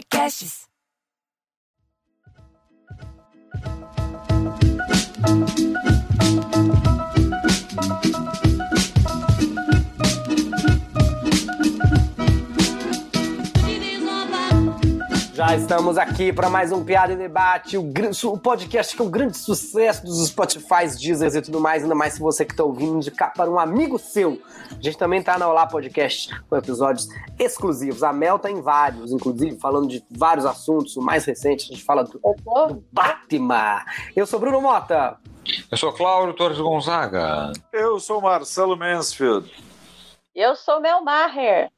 Podcasts. Já estamos aqui para mais um Piada em Debate, o, o, podcast que é um grande sucesso dos Spotify, Deezer e tudo mais, ainda mais se você que está ouvindo indicar para um amigo seu. A gente também está na Olá Podcast com episódios exclusivos. A Mel tá em vários, inclusive, falando de vários assuntos. O mais recente, a gente fala do, do Batman. Eu sou Bruno Mota. Eu sou Cláudio Torres Gonzaga. Eu sou Marcelo Mansfield. Eu sou Mel Maher.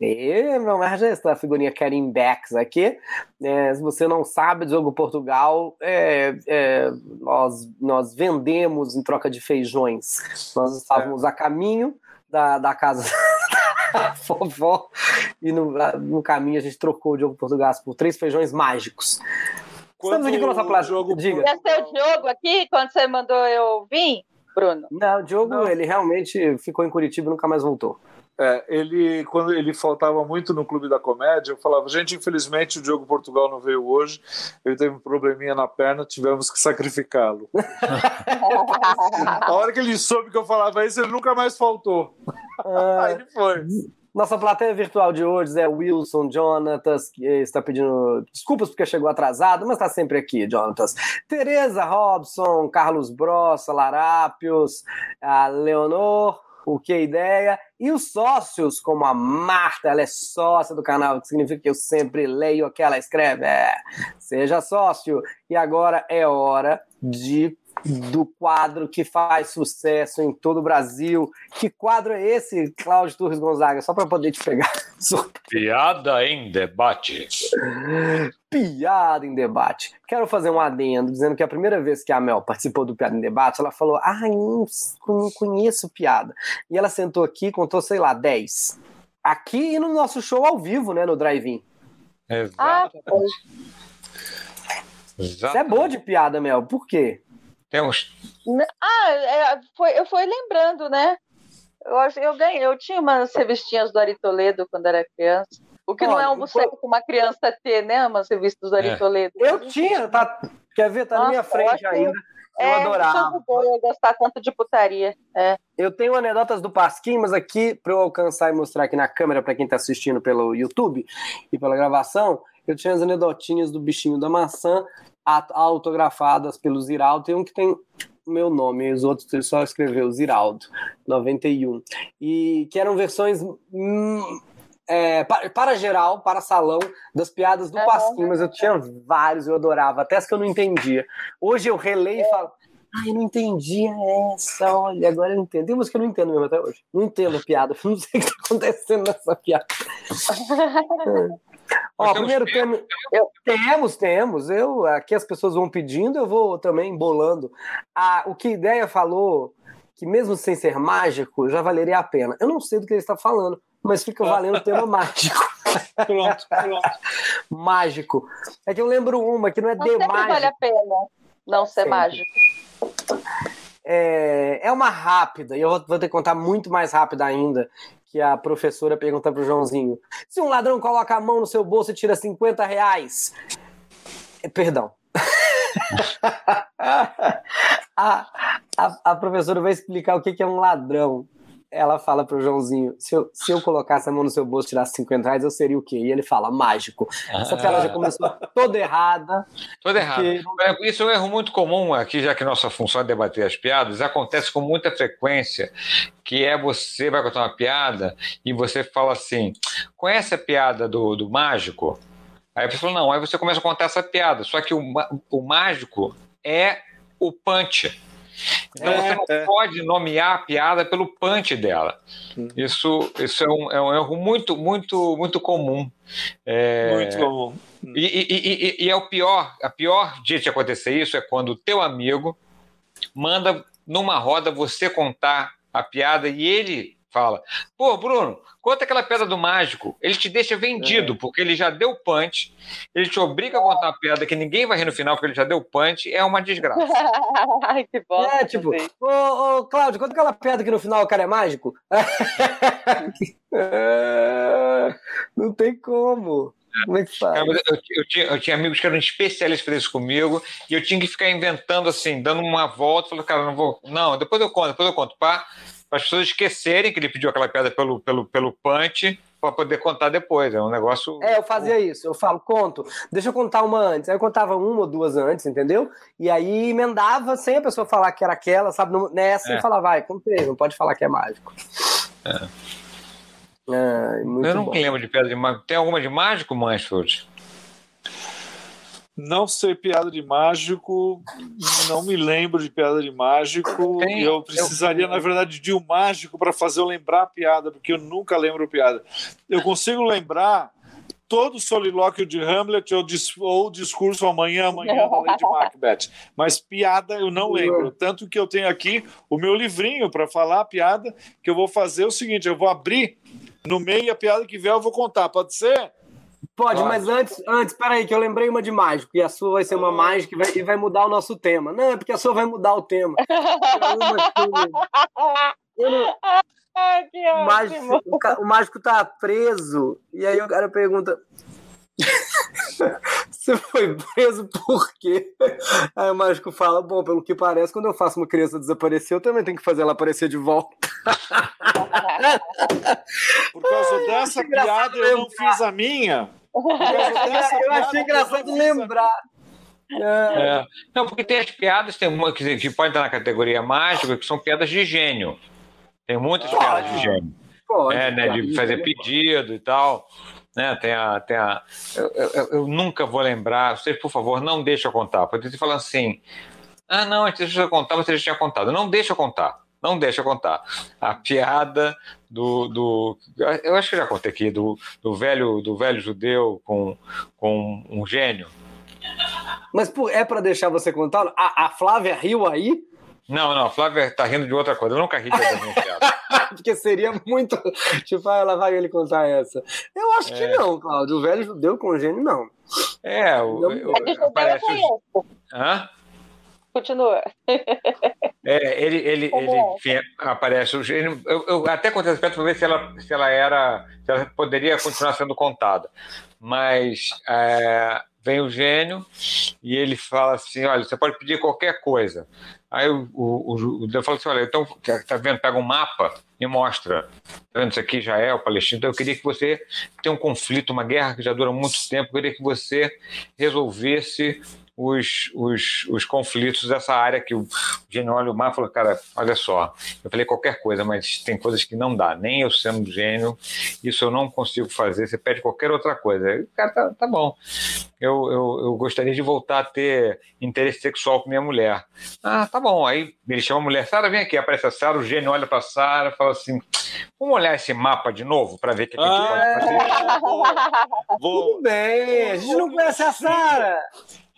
E, meu mais essa figurinha Karim Becks aqui. É, se você não sabe, Diogo Portugal, é, é, nós, nós vendemos em troca de feijões. Nós estávamos a caminho da, da casa da vovó e no, no caminho a gente trocou o Diogo Portugal por três feijões mágicos. Quando Estamos aqui com a nossa placa. Jogo... Diga. Esse é o Diogo aqui, quando você mandou eu vir, Bruno? Não, o Diogo, Não. ele realmente ficou em Curitiba e nunca mais voltou. É, ele, quando ele faltava muito no Clube da Comédia, eu falava, gente, infelizmente o Diogo Portugal não veio hoje, ele teve um probleminha na perna, tivemos que sacrificá-lo. A hora que ele soube que eu falava isso, ele nunca mais faltou. Ah, Aí ele foi. Nossa plateia virtual de hoje é Wilson Jonatas, que está pedindo desculpas porque chegou atrasado, mas está sempre aqui, Jonatas. Tereza Robson, Carlos Brossa, Larápios, a Leonor, o Que Ideia, e os sócios, como a Marta, ela é sócia do canal, que significa que eu sempre leio o que ela escreve. É, seja sócio. E agora é hora de do quadro que faz sucesso em todo o Brasil. Que quadro é esse, Cláudio Torres Gonzaga? Só para poder te pegar. Piada em debate. Piada em debate. Quero fazer um adendo dizendo que a primeira vez que a Mel participou do Piada em Debate, ela falou: Ah, não, não conheço piada. E ela sentou aqui e contou, sei lá, 10. Aqui e no nosso show ao vivo, né, no Drive-In. Ah, Exato. Você é boa de piada, Mel. Por quê? Temos. ah é, foi, eu fui lembrando, né? Eu, eu ganhei, eu tinha umas revistinhas do Ari Toledo quando era criança. O que não é um buceto com uma criança ter, né? Umas revistas do Ari É. Toledo. Eu tinha, tá? Quer ver? Tá na Nossa, minha frente ainda. Eu é, adorava. eu gostar tanto de putaria. É. Eu tenho anedotas do Pasquim, mas aqui, para eu alcançar e mostrar aqui na câmera para quem está assistindo pelo YouTube e pela gravação, eu tinha as anedotinhas do bichinho da maçã autografadas pelo Ziraldo. Tem um que tem o meu nome, e os outros ele só escreveu Ziraldo, 91. E que eram versões hum, é, pa- para geral, para salão, das piadas do Aham. Pasquim, mas eu tinha vários, eu adorava, até as que eu não entendia. Hoje eu releio e falo. Ai, eu não entendi essa, olha, agora eu entendo. Tem umas que eu não entendo mesmo até hoje. Não entendo a piada, não sei o que está acontecendo nessa piada. Ó, temos primeiro tema. Eu, temos, temos. Eu, aqui as pessoas vão pedindo, eu vou também bolando. Ah, o que a ideia falou, que mesmo sem ser mágico, já valeria a pena. Eu não sei do que ele está falando, mas fica valendo o tema mágico. Pronto, pronto. mágico. É que eu lembro uma que não é Não de sempre mágico. vale a pena não ser Sempre. mágico. É, é uma rápida, e eu vou- ter que contar muito mais rápida ainda, que a professora pergunta pro Joãozinho, se um ladrão coloca a mão no seu bolso e tira 50 reais... É, Perdão. a, a, a professora vai explicar o que, que é um ladrão. Ela fala pro Joãozinho, se eu, se eu colocasse a mão no seu bolso e tirasse 50 reais, eu seria o quê? E ele fala, mágico. Essa piada já começou toda errada. Errado. porque- É, Isso é um erro muito comum aqui, já que nossa função é debater as piadas. Acontece com muita frequência, que é você vai contar uma piada e você fala assim: conhece a piada do, do mágico? Aí a pessoa não, aí você começa a contar essa piada. Só que o, o mágico é o punch. Então É, você não é. pode nomear a piada pelo punch dela. Hum. Isso, isso é, um, é um erro muito, muito, muito comum. É, Muito bom. e, e- e- e- e é o pior, a pior dia de acontecer isso é quando o teu amigo manda numa roda você contar a piada e ele fala: Pô, Bruno, conta aquela piada do mágico. Ele te deixa vendido, porque ele já deu punch, ele te obriga a contar uma piada que ninguém vai rir no final, porque ele já deu punch, é uma desgraça. Ai, que bom. É, tipo, ô, ô Cláudio, conta aquela piada que no final o cara é mágico. É, não tem como. Como é que faz? Eu, eu, tinha, eu tinha amigos que eram especialistas para isso comigo, e eu tinha que ficar inventando assim, dando uma volta, falando, cara, não vou. Não, depois eu conto, depois eu conto. Para as pessoas esquecerem que ele pediu aquela piada pelo, pelo, pelo punch para poder contar depois. É um negócio. É, eu fazia isso. Eu falo, conto, deixa eu contar uma antes. Aí eu contava uma ou duas antes, entendeu? E aí emendava sem a pessoa falar que era aquela, sabe? Nessa é. e falava, vai, contei, não pode falar que é mágico. É. É, eu não bom. lembro de piada de mágico. Tem alguma de mágico, Mansfield? Não sei piada de mágico, não me lembro de piada de mágico. Tem, eu precisaria, eu... na verdade, de um mágico para fazer eu lembrar a piada, porque eu nunca lembro piada. Eu consigo lembrar todo o solilóquio de Hamlet ou, ou discurso amanhã, amanhã da Lady Macbeth. Mas piada eu não lembro. Tanto que eu tenho aqui o meu livrinho para falar a piada, que eu vou fazer o seguinte: eu vou abrir no meio a piada que vier eu vou contar. Pode ser? Pode, mas antes, antes, peraí, que eu lembrei uma de mágico, e a sua vai ser uma mágica e vai, e vai mudar o nosso tema. Não, é porque a sua vai mudar o tema. Não... o, mágico, o, o mágico tá preso, e aí o cara pergunta: Você foi preso por quê? Aí o mágico fala: Bom, pelo que parece, quando eu faço uma criança desaparecer, eu também tenho que fazer ela aparecer de volta. Por causa Ai, dessa piada, eu não fiz a minha. Eu achei engraçado lembrar. É. É. Não, porque tem as piadas tem uma, que, que pode estar na categoria mágica, que são piadas de gênio. Tem muitas pode. piadas de gênio. Pode, é, né, de fazer pedido e tal. Né, tem a, tem a, eu, eu, eu nunca vou lembrar, vocês, por favor, não deixa eu contar. Porque você fala assim, ah, não, antes deixa eu contar, você já tinha contado. Não deixa eu contar. Não deixa eu contar. A piada do. do eu acho que já contei aqui, do, do, velho, do velho judeu com, com um gênio. Mas é para deixar você contar? A, a Flávia riu aí? Não, não, a Flávia tá rindo de outra coisa. Eu nunca ri piada. Porque seria muito. Tipo, ah, ela vai ele contar essa. Eu acho é. que não, Claudio. O velho judeu com gênio, não. É, o. Não, o, o aparece o... Hã? Continua. É, ele, ele, ele enfim, aparece. Eu, eu até contei esse para ver se ela, se ela era. Se ela poderia continuar sendo contada. Mas é, vem o gênio e ele fala assim: olha, você pode pedir qualquer coisa. Aí o, o, o, eu falo assim: olha, então, tá vendo? Pega um mapa e mostra. Tá vendo? Isso aqui já é o Palestina. Então eu queria que você. Tem um conflito, uma guerra que já dura muito tempo. Eu queria que você resolvesse os, os, os conflitos dessa área que o gênio olha o mar e falou, cara, olha só, eu falei qualquer coisa, mas tem coisas que não dá, nem eu sendo gênio, isso eu não consigo fazer, você pede qualquer outra coisa. E, cara, tá, tá bom, eu, eu, eu gostaria de voltar a ter interesse sexual com minha mulher. Ah, tá bom, aí ele chama a mulher, Sara, vem aqui, aparece a Sara, o gênio olha pra Sara e fala assim, vamos olhar esse mapa de novo para ver o que a gente ah, pode fazer. Tudo bem, a gente não conhece a Sara.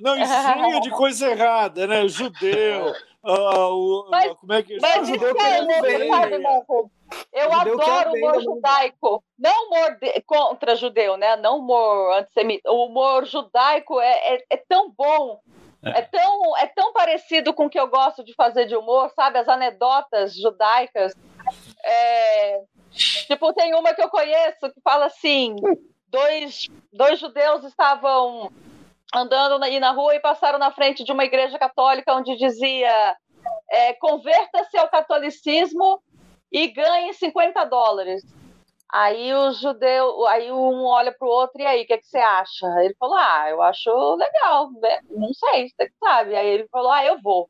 Não, e cheio de coisa errada, né? O judeu. Uh, o, mas, como é que mas o judeu é bem, sabe, Marco? Eu adoro o humor judaico. Não humor de, contra judeu, né? Não humor antissemita. O humor judaico é, é, é tão bom. É. é. tão, é tão parecido com o que eu gosto de fazer de humor, sabe? As anedotas judaicas. É, tipo, tem uma que eu conheço que fala assim: dois, dois judeus estavam andando aí na rua e passaram na frente de uma igreja católica onde dizia é, converta-se ao catolicismo e ganhe 50 dólares. Aí o judeu, aí um olha para o outro e aí, o que, é que você acha? Ele falou, ah, eu acho legal, né? não sei, você sabe. Aí ele falou, ah, eu vou.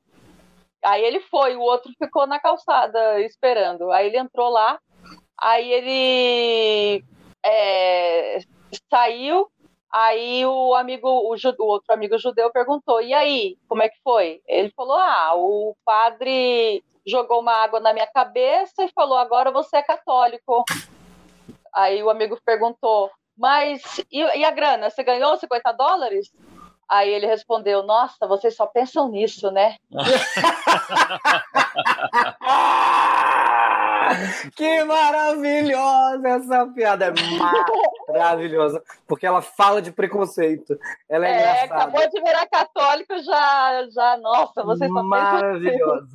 Aí ele foi, o outro ficou na calçada esperando. Aí ele entrou lá, aí ele é, saiu, Aí o amigo, o, o, outro amigo judeu perguntou: e aí, como é que foi? Ele falou: ah, o padre jogou uma água na minha cabeça e falou: agora você é católico. Aí o amigo perguntou: mas e, e a grana? Você ganhou 50 dólares? Aí ele respondeu: Nossa, vocês só pensam nisso, né? que maravilhosa essa piada! É maravilhosa, porque ela fala de preconceito. Ela é, é engraçada. acabou de virar católico já, já. Nossa, vocês estão maravilhosa.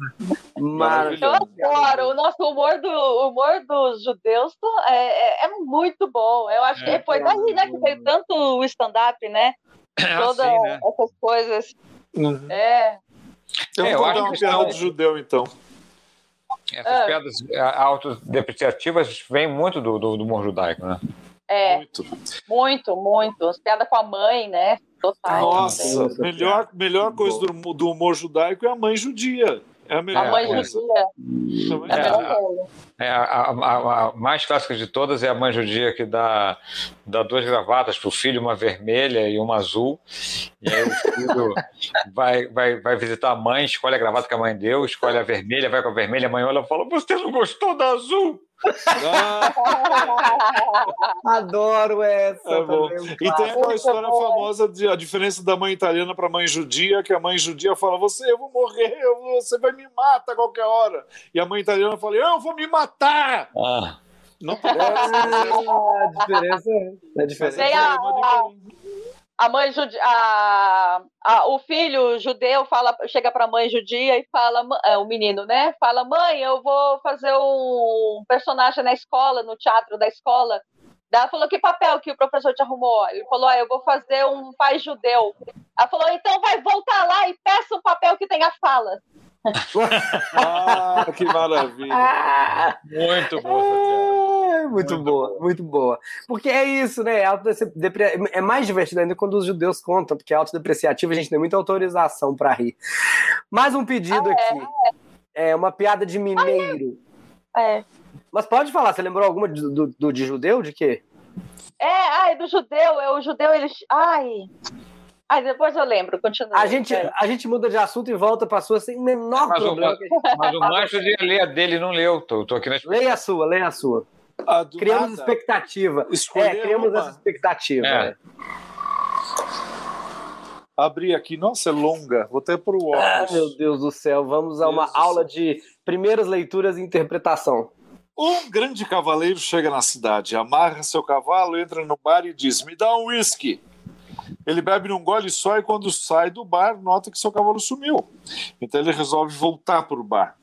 maravilhosa. Eu adoro. O nosso humor do humor dos judeus é, é, é muito bom. Eu acho é, que foi daí, né, que veio tanto o stand-up, né? Todas assim, né? essas coisas. Uhum. É. Eu é, vou dar uma piada do judeu, então. Essas ah. piadas autodepreciativas vêm muito do, do, do humor judaico, né? É, muito, muito. muito. As piadas com a mãe, né? Total. Nossa, melhor, melhor coisa do, do humor judaico é a mãe judia. É a melhor a mãe coisa. judia. É, é, a, a, a, a, mais clássica de todas é a mãe judia que dá, dá duas gravatas para o filho, uma vermelha e uma azul. E aí o filho vai, vai, vai visitar a mãe, escolhe a gravata que a mãe deu, escolhe a vermelha, vai com a vermelha, a mãe olha e fala: Você não gostou da azul? Adoro essa. É e tem aquela história famosa de a diferença da mãe italiana para a mãe judia, que a mãe judia fala: Você, eu vou morrer, você vai me matar a qualquer hora. E a mãe italiana fala: Eu vou me matar. Ah. Não é, a diferença é a diferença. É a, a mãe judia, a, a, o filho judeu fala, chega para a mãe judia e fala, é, o menino, né? Fala, mãe, eu vou fazer um personagem na escola, no teatro da escola. Ela falou, que papel que o professor te arrumou? Ele falou, ah, eu vou fazer um pai judeu. Ela falou, então vai voltar lá e peça um papel que tenha fala. ah, que maravilha. Muito boa muito, muito boa, muito boa. Porque é isso, né? É mais divertido ainda quando os judeus contam, porque é autodepreciativo, a gente tem muita autorização para rir. Mais um pedido ah, é? aqui. É. é uma piada de mineiro. É. Mas pode falar, você lembrou alguma do, do, do de judeu? De quê? É, ai, do judeu, é o judeu, eles. Ai. Aí depois eu lembro, continua. A gente, a gente muda de assunto e volta para a sua sem o menor mas problema. O, mas o Márcio ler a dele não leu. Tô, tô aqui na leia a sua, leia a sua. Ah, criamos nada. expectativa. Escolher é, criamos uma. essa expectativa. É. É. Abri aqui, nossa, é longa. Vou até para o ah, óculos. Ah, meu Deus do céu, vamos a uma aula de primeiras leituras e interpretação. Um grande cavaleiro chega na cidade, amarra seu cavalo, entra no bar e diz: Me dá um uísque. Ele bebe num gole só e quando sai do bar, nota que seu cavalo sumiu. Então ele resolve voltar para o bar.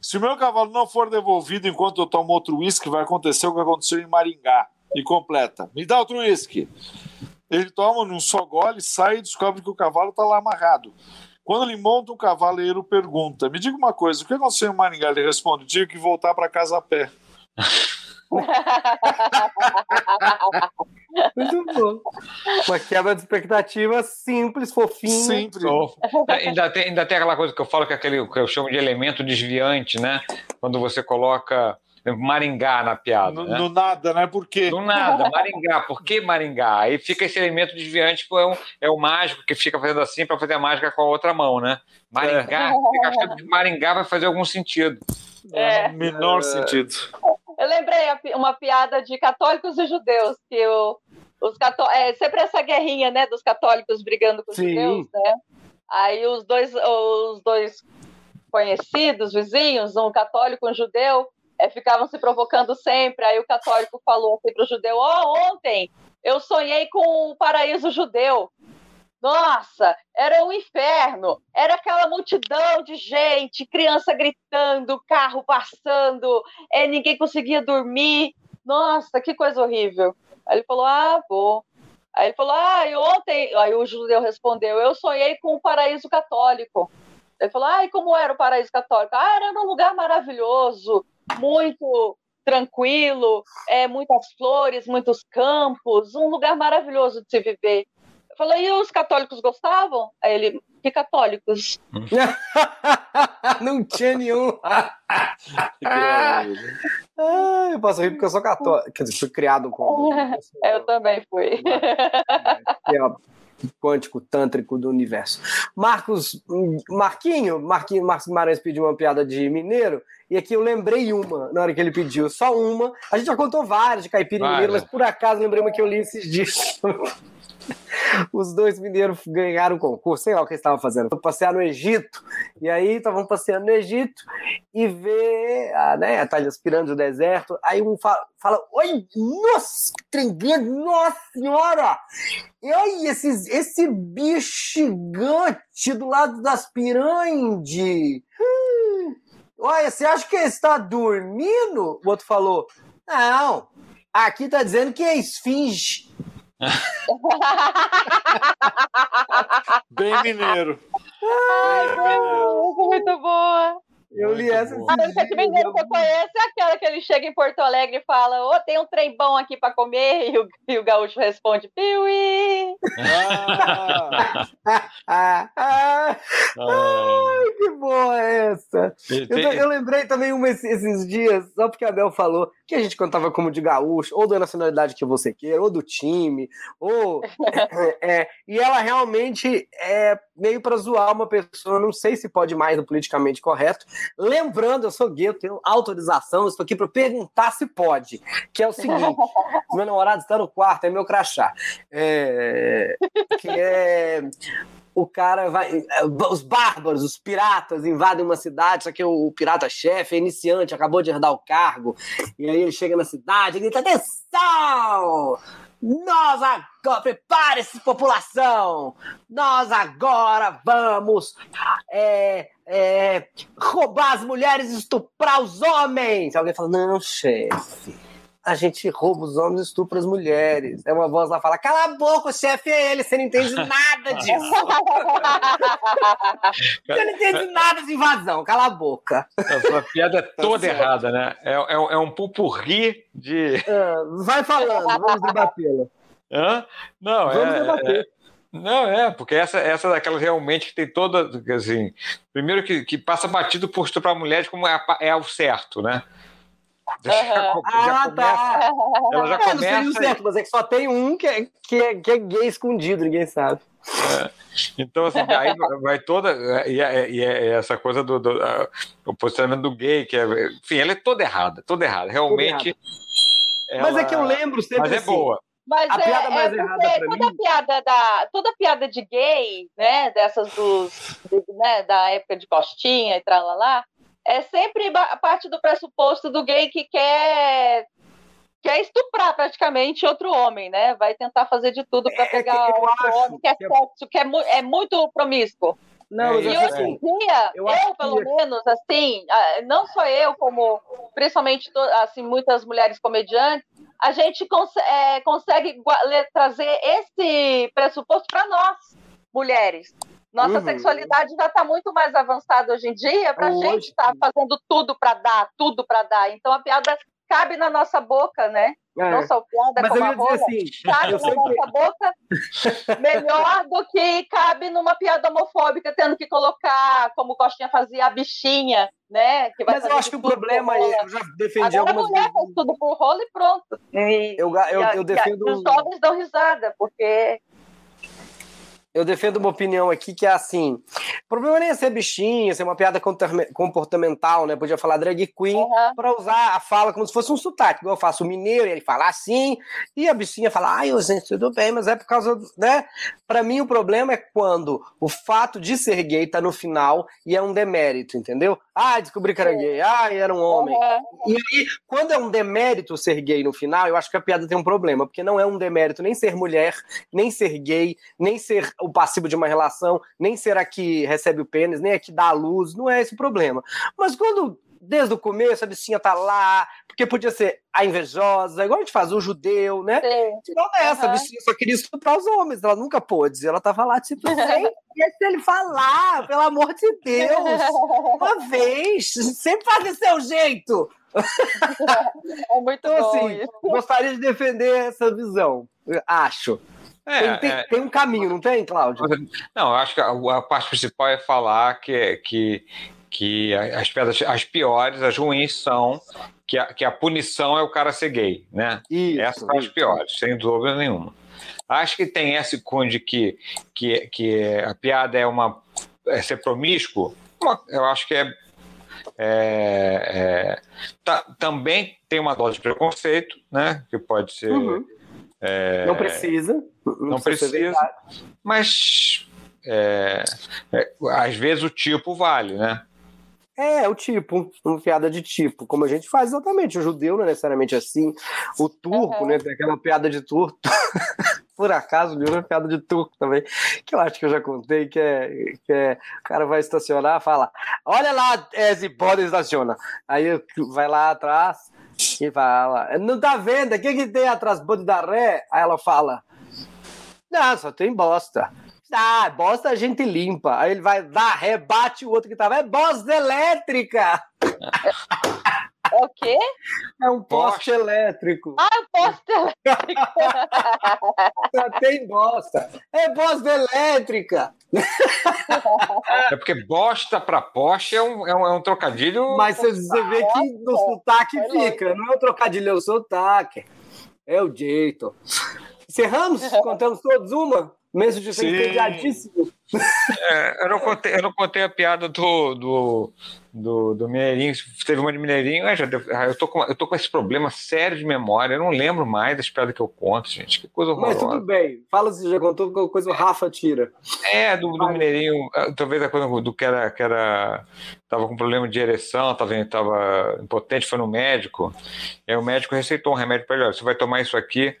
Se o meu cavalo não for devolvido enquanto eu tomo outro uísque, vai acontecer o que aconteceu em Maringá. E completa: Me dá outro uísque. Ele toma num só gole, sai e descobre que o cavalo está lá amarrado. Quando ele monta um cavaleiro, pergunta: Me diga uma coisa, o que aconteceu em Maringá? Ele responde: Tive que voltar para casa a pé. Muito bom. Uma quebra de expectativa simples, fofinha. Simples. Ainda, tem, ainda tem aquela coisa que eu falo que é aquele que eu chamo de elemento desviante, né? Quando você coloca Maringá na piada. No, né? no nada, né? Por quê? No nada, Maringá. Por que Maringá? Aí fica esse elemento desviante, é, um, é o mágico que fica fazendo assim para fazer a mágica com a outra mão, né? Maringá, é. fica achando que Maringá vai fazer algum sentido. É. No menor é. sentido. Eu lembrei uma piada de católicos e judeus, que o, os cató é sempre essa guerrinha, né, dos católicos brigando com os Sim. judeus, né? Aí os dois, os dois conhecidos, vizinhos, um católico e um judeu, é, ficavam se provocando sempre. Aí o católico falou assim para o judeu: oh, ontem eu sonhei com o paraíso judeu. Nossa, era um inferno. Era aquela multidão de gente, criança gritando, carro passando, é, ninguém conseguia dormir. Nossa, que coisa horrível. Aí ele falou: Ah, vou. Aí ele falou: Ah, e ontem. Aí o judeu respondeu: Eu sonhei com o paraíso católico. Ele falou: Ah, e como era o paraíso católico? Ah, era num lugar maravilhoso, muito tranquilo, é, muitas flores, muitos campos, um lugar maravilhoso de se viver. Falou, e os católicos gostavam? Aí ele, que católicos? não tinha nenhum. ah, eu posso rir porque eu sou católico. Quer dizer, fui criado com. eu também fui. É o quântico tântrico do universo. Marcos, Marquinho, Marquinho, Marcos Guimarães pediu uma piada de mineiro, e aqui eu lembrei uma na hora que ele pediu, só uma. A gente já contou várias de caipira e mineiro, mas por acaso lembrei uma que eu li esses dias. Os dois mineiros ganharam o concurso, sei lá o que eles estavam fazendo. Foi passear no Egito E aí estavam passeando no Egito e vê a, né, a Thalia aspirando do deserto. Aí um fala, fala Oi, nossa, trem grande, nossa senhora! E aí, esse, bicho gigante do lado das piranhas. Hum, olha, você acha que ele está dormindo? O outro falou: Não, aqui tá dizendo que é esfinge. Bem mineiro. Ai, Bem mineiro. muito boa. Eu li essa. A música que mineiro que eu conheço é aquela que ele chega em Porto Alegre e fala: Ô, oh, tem um trem bom aqui para comer. E o, e o gaúcho responde: Piuí. Ah. ah, ah, ai, que boa é essa! Eu, eu, lembrei também uma esses dias, só porque a Bel falou que a gente cantava como de gaúcho, ou da nacionalidade que você queira, ou do time, ou. é, e ela realmente é meio para zoar uma pessoa, não sei se pode mais no politicamente correto. Lembrando, eu sou gay, eu tenho autorização, estou aqui para perguntar se pode. Que é o seguinte: meu namorado está no quarto, é meu crachá. É, que é o cara vai. Os bárbaros, os piratas invadem uma cidade, só que o, pirata-chefe é iniciante, acabou de herdar o cargo. E aí ele chega na cidade e grita: atenção! Nós agora, prepare-se, população! Nós agora vamos é, é, roubar as mulheres e estuprar os homens! Alguém fala: não, chefe a gente rouba os homens e estupra as mulheres. É uma voz lá fala: cala a boca, o chefe é ele, você não entende nada disso. você não entende nada de invasão, cala a boca. A piada é tá toda errada, né? É, é, é um pupurri de. Uh, vai falando, vamos debatê-la. Hã? Não, vamos é, debater. É... Não, é, porque essa, essa é daquela realmente que tem toda, assim, primeiro que, que passa batido por estuprar mulheres como é, é o certo, né? Uhum. já ah, tá. Ela já é, começa. Não certo, mas é que só tem um que é, que é, que é gay escondido, ninguém sabe. É. Então, assim, aí vai toda. E, é, e é essa coisa do, do uh, o posicionamento do gay, que é. Enfim, ela é toda errada, toda errada. Realmente. Ela... Mas é que eu lembro sempre. Mas é assim, boa. Mas a é, piada mais é errada pra toda mim... piada da toda piada de gay, né, dessas dos, né, da época de Costinha e tralalá, é sempre a parte do pressuposto do gay que quer quer estuprar praticamente outro homem, né? Vai tentar fazer de tudo para é, pegar é outro acho, homem, que é sexo, que é, é muito promíscuo. Não, e hoje em dia, eu, eu pelo que... menos, assim, não só eu, como principalmente assim, muitas mulheres comediantes, a gente cons é, consegue trazer esse pressuposto para nós, mulheres. Nossa uhum. sexualidade já está muito mais avançada hoje em dia para a gente estar tá fazendo tudo para dar, tudo para dar. Então a piada cabe na nossa boca, né? É. Não só piada Mas como a rola, assim, cabe na sempre... nossa boca melhor do que cabe numa piada homofóbica, tendo que colocar, como o Costinha fazia, a bichinha, né? Mas eu acho que o problema é, eu já defendi Agora algumas a mulher faz tudo por rolo e pronto. E, eu, eu, eu defendo... os jovens dão risada, porque eu defendo uma opinião aqui que é assim: o problema nem é ser bichinha, ser uma piada comportamental, né? Podia falar drag queen uhum. para usar a fala como se fosse um sotaque. Igual eu faço o mineiro, e ele fala assim, e a bichinha fala, ai, gente, tudo bem, mas é por causa, do, né? Para mim, o problema é quando o fato de ser gay tá no final e é um demérito, entendeu? Ah, descobri que era gay, ah, era um homem. Uhum. E aí, quando é um demérito ser gay no final, eu acho que a piada tem um problema, porque não é um demérito nem ser mulher, nem ser gay, nem ser o passivo de uma relação, nem ser a que recebe o pênis, nem a que dá a luz, não é esse o problema. Mas quando desde o começo a bichinha tá lá, porque podia ser a invejosa, igual a gente faz, o judeu, né? Não é essa, uhum. a bichinha só queria estuprar os homens, ela nunca pôde, ela tava lá tipo, sem se ele falar, pelo amor de Deus, uma vez, sempre faz do seu jeito. É muito então, bom assim, isso. gostaria de defender essa visão, acho. É, tem, tem, é, tem, um caminho, não tem, Cláudio? Não, eu acho que a, a, parte principal é falar que, que, que as pedras, as piores, as ruins são que a, que a punição é o cara ser gay, né? Isso, Essas são as piores, sem dúvida nenhuma. Acho que tem esse conde que, que, que a piada é uma é ser promíscuo, eu acho que é, é, é tá, também tem uma dose de preconceito, né? Que pode ser. Uhum. É, não precisa. Não, não precisa. Mas é, é, às vezes o tipo vale, né? É, o tipo, uma piada de tipo, como a gente faz exatamente. O judeu não é necessariamente assim. O turco, uhum. né? Tem aquela piada de turco. Por acaso, li uma piada de turco também, que eu acho que eu já contei, que é, que é o cara vai estacionar, fala, olha lá, esse pode estaciona. Aí vai lá atrás e fala, não tá vendo? O que, que tem atrás? Bode da ré? Aí ela fala, não, só tem bosta. Ah, bosta a gente limpa. Aí ele vai dar rebate o outro que tava. É bosta elétrica! É o quê? É um poste, poste. elétrico. Ah, é poste elétrico. Só tem bosta. É bosta elétrica. É porque bosta pra poste é um, é um, é um trocadilho. Mas você, você vê que no sotaque é fica. Não é o trocadilho, é o sotaque. É o jeito. Encerramos? Contamos todos uma? Mesmo de ser entediadíssimo. É, eu, não contei, eu não contei a piada do, do, do, do Mineirinho. Teve uma de Mineirinho. Ah, já deu, ah, eu, tô com, eu tô com esse problema sério de memória. Eu não lembro mais das piadas que eu conto, gente. Que coisa horrorosa. Mas tudo bem. Fala se já contou qualquer coisa o Rafa tira. É, do, do Mineirinho. Ah, talvez a coisa do que era. Que era tava com problema de ereção, tava, tava impotente, foi no médico. E aí o médico receitou um remédio para ele: você vai tomar isso aqui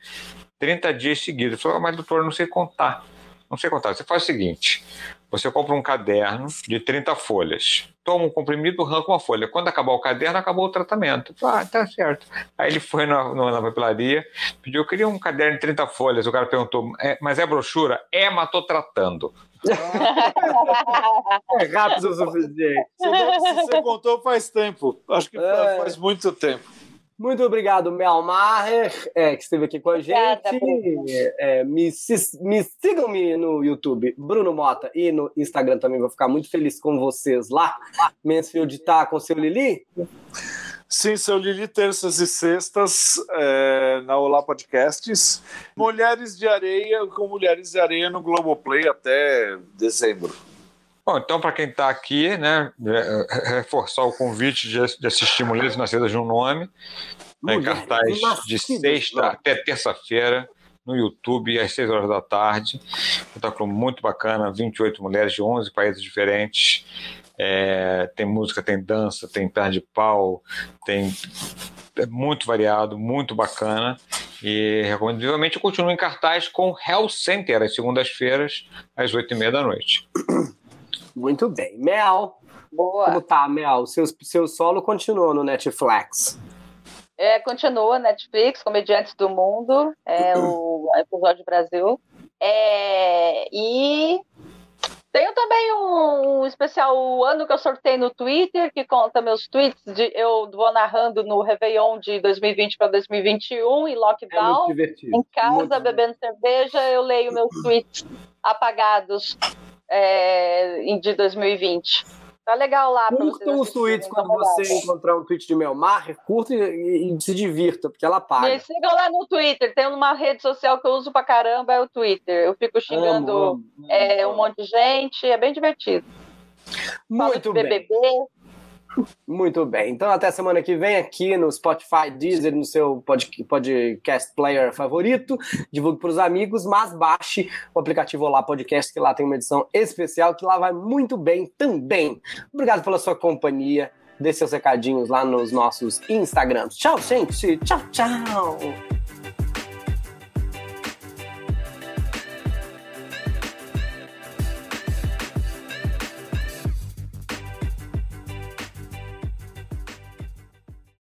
30 dias seguidos. Eu falei, mas doutor, eu não sei contar. Não sei contar. Você faz o seguinte: você compra um caderno de 30 folhas, toma um comprimido, arranca uma folha. Quando acabar o caderno, acabou o tratamento. Ah, tá certo. Aí ele foi na, na papelaria, pediu, eu queria um caderno de 30 folhas. O cara perguntou, é, mas é brochura? É, mas tô tratando. é rápido o suficiente. Se você contou faz tempo. Acho que é. faz muito tempo. Muito obrigado, Mel Maher, é, que esteve aqui com a gente. É, me, me sigam-me no YouTube, Bruno Mota, e no Instagram também. Vou ficar muito feliz com vocês lá. Mansfield tá com o seu Lili? Sim, seu Lili, terças e sextas é, na Olá Podcasts. Mulheres de Areia com Mulheres de Areia no Globoplay até dezembro. Bom, então, para quem está aqui, né, reforçar o convite de, assistir Mulheres Nascidas de um Nome, né, em cartaz de sexta até terça-feira, no YouTube, às 6 horas da tarde. Um espetáculo muito bacana, 28 mulheres de 11 países diferentes. É, tem música, tem dança, tem perna de pau, tem é muito variado, muito bacana. E recomendo vivamente. Eu continuo em cartaz com Hell Center, às segundas-feiras, às 8h30 da noite. Muito bem. Mel. Boa. Como tá, Mel? Seu, seu solo continuou no Netflix. É, continua Netflix, Comediantes do Mundo, é o episódio Brasil. É, e tenho também um, um, especial o ano que eu sorteio no Twitter, que conta meus tweets. De, eu vou narrando no Réveillon de 2020 para 2021, em lockdown. É em casa, bebendo cerveja, eu leio meus tweets apagados é, de 2020. Tá legal lá. Curtam os tweets quando você encontrar um tweet de Melmar, curta e, e, se divirta, porque ela paga. Me sigam lá no Twitter, tem uma rede social que eu uso pra caramba, é o Twitter. Eu fico xingando amo, amo, é, amo. um monte de gente, é bem divertido. Muito bem. BBB. Muito bem. Então, até semana que vem aqui no Spotify, Deezer, no seu podcast player favorito. Divulgue para os amigos, mas baixe o aplicativo Olá Podcast, que lá tem uma edição especial, que lá vai muito bem também. Obrigado pela sua companhia. Dê seus recadinhos lá nos nossos Instagrams. Tchau, gente. Tchau, tchau.